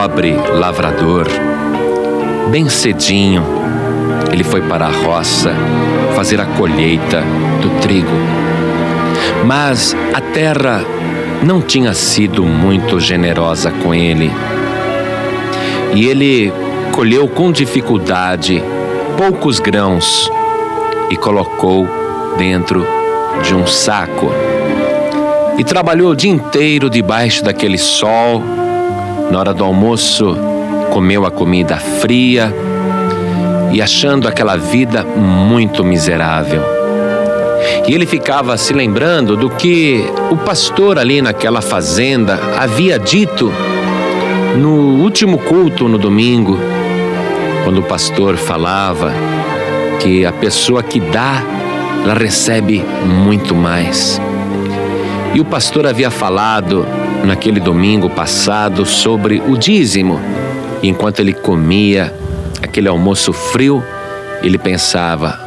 pobre lavrador. Bem cedinho, ele foi para a roça fazer a colheita do trigo. Mas a terra não tinha sido muito generosa com ele. E ele colheu com dificuldade poucos grãos e colocou dentro de um saco. E trabalhou o dia inteiro debaixo daquele sol. Na hora do almoço, comeu a comida fria e achando aquela vida muito miserável. E ele ficava se lembrando do que o pastor ali naquela fazenda havia dito no último culto no domingo, quando o pastor falava que a pessoa que dá, ela recebe muito mais. E o pastor havia falado naquele domingo passado sobre o dízimo. E enquanto ele comia aquele almoço frio, ele pensava: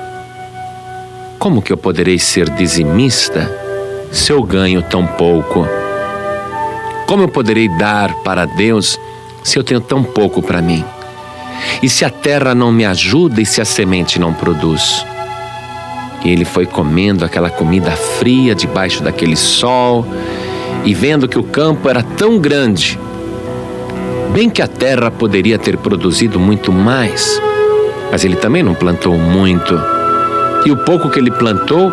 como que eu poderei ser dizimista se eu ganho tão pouco? Como eu poderei dar para Deus se eu tenho tão pouco para mim? E se a terra não me ajuda e se a semente não produz? E ele foi comendo aquela comida fria debaixo daquele sol e vendo que o campo era tão grande, bem que a terra poderia ter produzido muito mais, mas ele também não plantou muito. E o pouco que ele plantou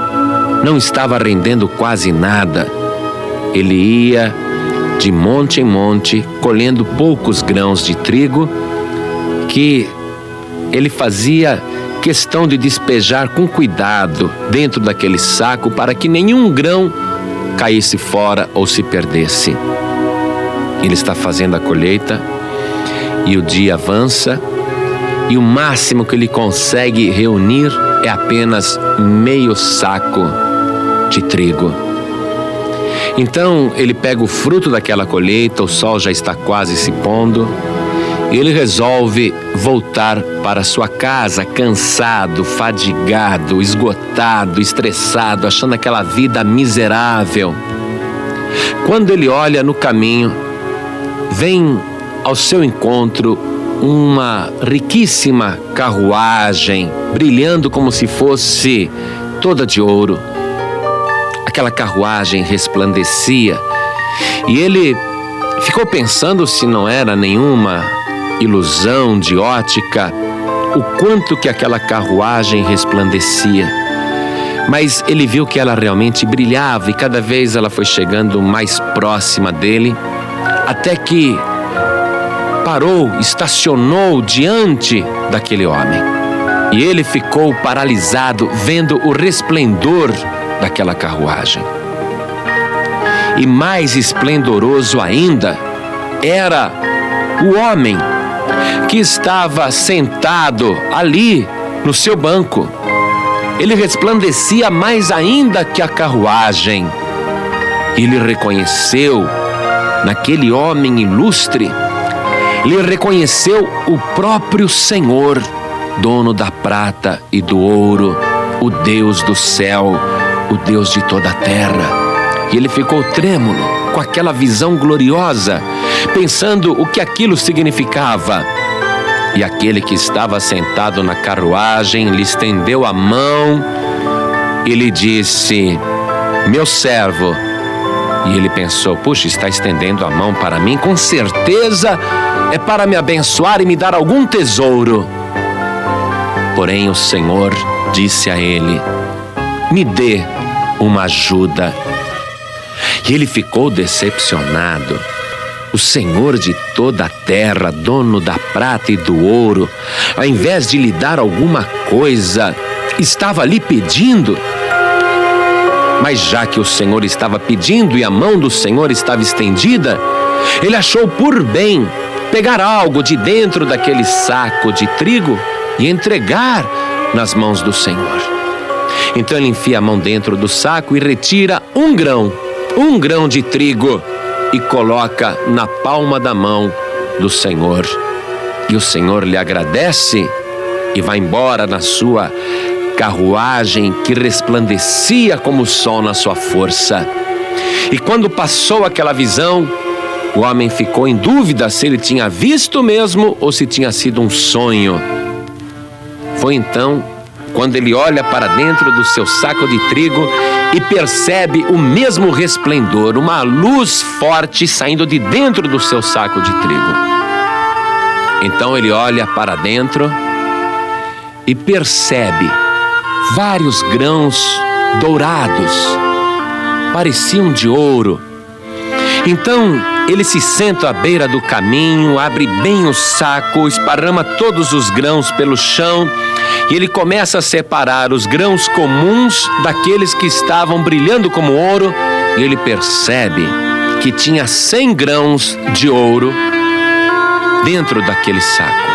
não estava rendendo quase nada. Ele ia de monte em monte, colhendo poucos grãos de trigo, que ele fazia questão de despejar com cuidado dentro daquele saco para que nenhum grão caísse fora ou se perdesse. Ele está fazendo a colheita e o dia avança e o máximo que ele consegue reunir é apenas meio saco de trigo. Então ele pega o fruto daquela colheita, o sol já está quase se pondo, e ele resolve voltar para sua casa cansado, fadigado, esgotado, estressado, achando aquela vida miserável. Quando ele olha no caminho, vem ao seu encontro uma riquíssima carruagem, brilhando como se fosse toda de ouro. Aquela carruagem resplandecia e ele ficou pensando se não era nenhuma ilusão de ótica o quanto que aquela carruagem resplandecia. Mas ele viu que ela realmente brilhava e cada vez ela foi chegando mais próxima dele, até que parou, estacionou diante daquele homem. E ele ficou paralisado vendo o resplendor daquela carruagem. E mais esplendoroso ainda era o homem que estava sentado ali no seu banco. Ele resplandecia mais ainda que a carruagem. Ele reconheceu naquele homem ilustre, ele reconheceu o próprio Senhor, dono da prata e do ouro, o Deus do céu, o Deus de toda a terra. E ele ficou trêmulo com aquela visão gloriosa, pensando o que aquilo significava. E aquele que estava sentado na carruagem lhe estendeu a mão e lhe disse: Meu servo. E ele pensou: Puxa, está estendendo a mão para mim, com certeza é para me abençoar e me dar algum tesouro. Porém, o Senhor disse a ele: Me dê uma ajuda. E ele ficou decepcionado o Senhor de toda a terra, dono da prata e do ouro, ao invés de lhe dar alguma coisa, estava ali pedindo. Mas já que o Senhor estava pedindo e a mão do Senhor estava estendida, ele achou por bem pegar algo de dentro daquele saco de trigo e entregar nas mãos do Senhor. Então ele enfia a mão dentro do saco e retira um grão, um grão de trigo e coloca na palma da mão do Senhor. E o Senhor lhe agradece e vai embora na sua carruagem que resplandecia como o sol na sua força. E quando passou aquela visão, O homem ficou em dúvida se ele tinha visto mesmo ou se tinha sido um sonho. Foi então quando ele olha para dentro do seu saco de trigo e percebe o mesmo resplendor, uma luz forte saindo de dentro do seu saco de trigo. Então ele olha para dentro e percebe vários grãos dourados, pareciam de ouro. Então ele se senta à beira do caminho, abre bem o saco, esparrama todos os grãos pelo chão e ele começa a separar os grãos comuns daqueles que estavam brilhando como ouro e ele percebe que tinha cem grãos de ouro dentro daquele saco.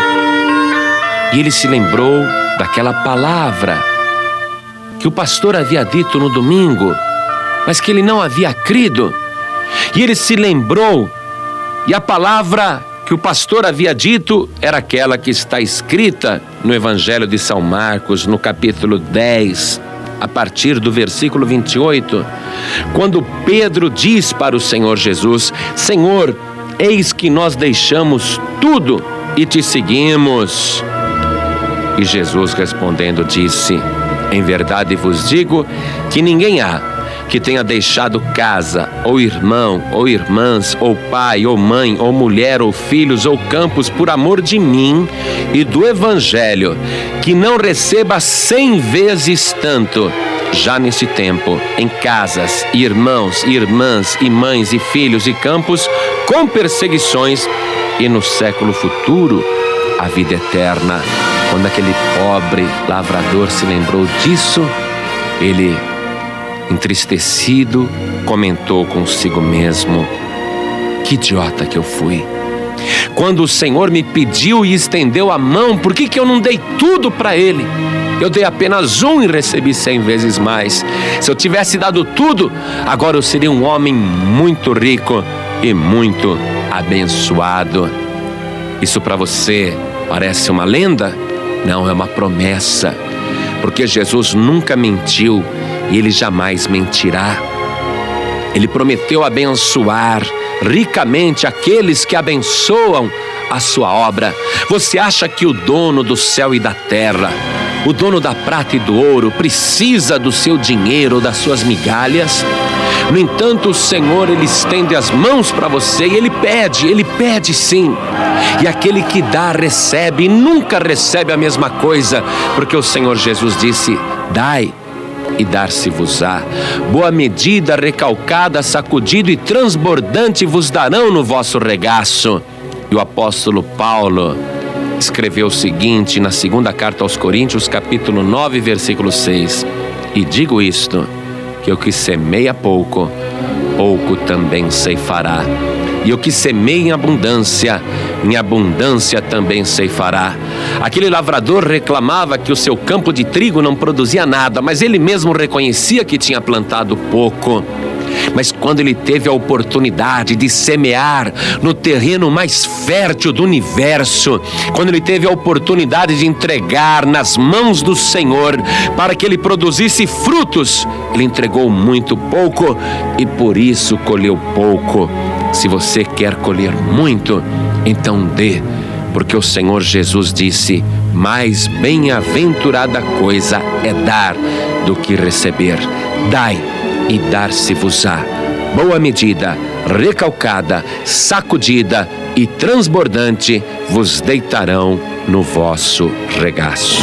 E ele se lembrou daquela palavra que o pastor havia dito no domingo, mas que ele não havia crido. E ele se lembrou, e a palavra que o pastor havia dito era aquela que está escrita no Evangelho de São Marcos, no capítulo 10, a partir do versículo 28, quando Pedro diz para o Senhor Jesus: Senhor, eis que nós deixamos tudo e te seguimos. E Jesus respondendo disse: Em verdade vos digo que ninguém há que tenha deixado casa, ou irmão, ou irmãs, ou pai, ou mãe, ou mulher, ou filhos, ou campos, por amor de mim e do Evangelho, que não receba cem vezes tanto, já nesse tempo, em casas, irmãos, irmãs, e mães, e filhos, e campos, com perseguições, e no século futuro, a vida eterna. Quando aquele pobre lavrador se lembrou disso, ele, entristecido, comentou consigo mesmo: Que idiota que eu fui. Quando o Senhor me pediu e estendeu a mão, por que, que eu não dei tudo para Ele? Eu dei apenas um e recebi cem vezes mais. Se eu tivesse dado tudo, agora eu seria um homem muito rico e muito abençoado. Isso para você parece uma lenda? Não, é uma promessa, porque Jesus nunca mentiu e ele jamais mentirá. Ele prometeu abençoar ricamente aqueles que abençoam a sua obra. Você acha que o dono do céu e da terra, o dono da prata e do ouro, precisa do seu dinheiro, das suas migalhas? No entanto, o Senhor ele estende as mãos para você e ele pede, ele pede sim. E aquele que dá recebe e nunca recebe a mesma coisa, porque o Senhor Jesus disse: "Dai e dar-se-vos-á. Boa medida, recalcada, sacudido e transbordante vos darão no vosso regaço. E o apóstolo Paulo escreveu o seguinte na segunda carta aos Coríntios, capítulo 9, versículo 6. E digo isto, que o que semeia pouco, pouco também ceifará. E o que semeia em abundância, em abundância também ceifará. Aquele lavrador reclamava que o seu campo de trigo não produzia nada, mas ele mesmo reconhecia que tinha plantado pouco. Mas quando ele teve a oportunidade de semear no terreno mais fértil do universo, quando ele teve a oportunidade de entregar nas mãos do Senhor para que ele produzisse frutos, ele entregou muito pouco e por isso colheu pouco. Se você quer colher muito, então dê, porque o Senhor Jesus disse: mais bem-aventurada coisa é dar do que receber. Dai e dar-se-vos-á. Boa medida, recalcada, sacudida e transbordante vos deitarão no vosso regaço.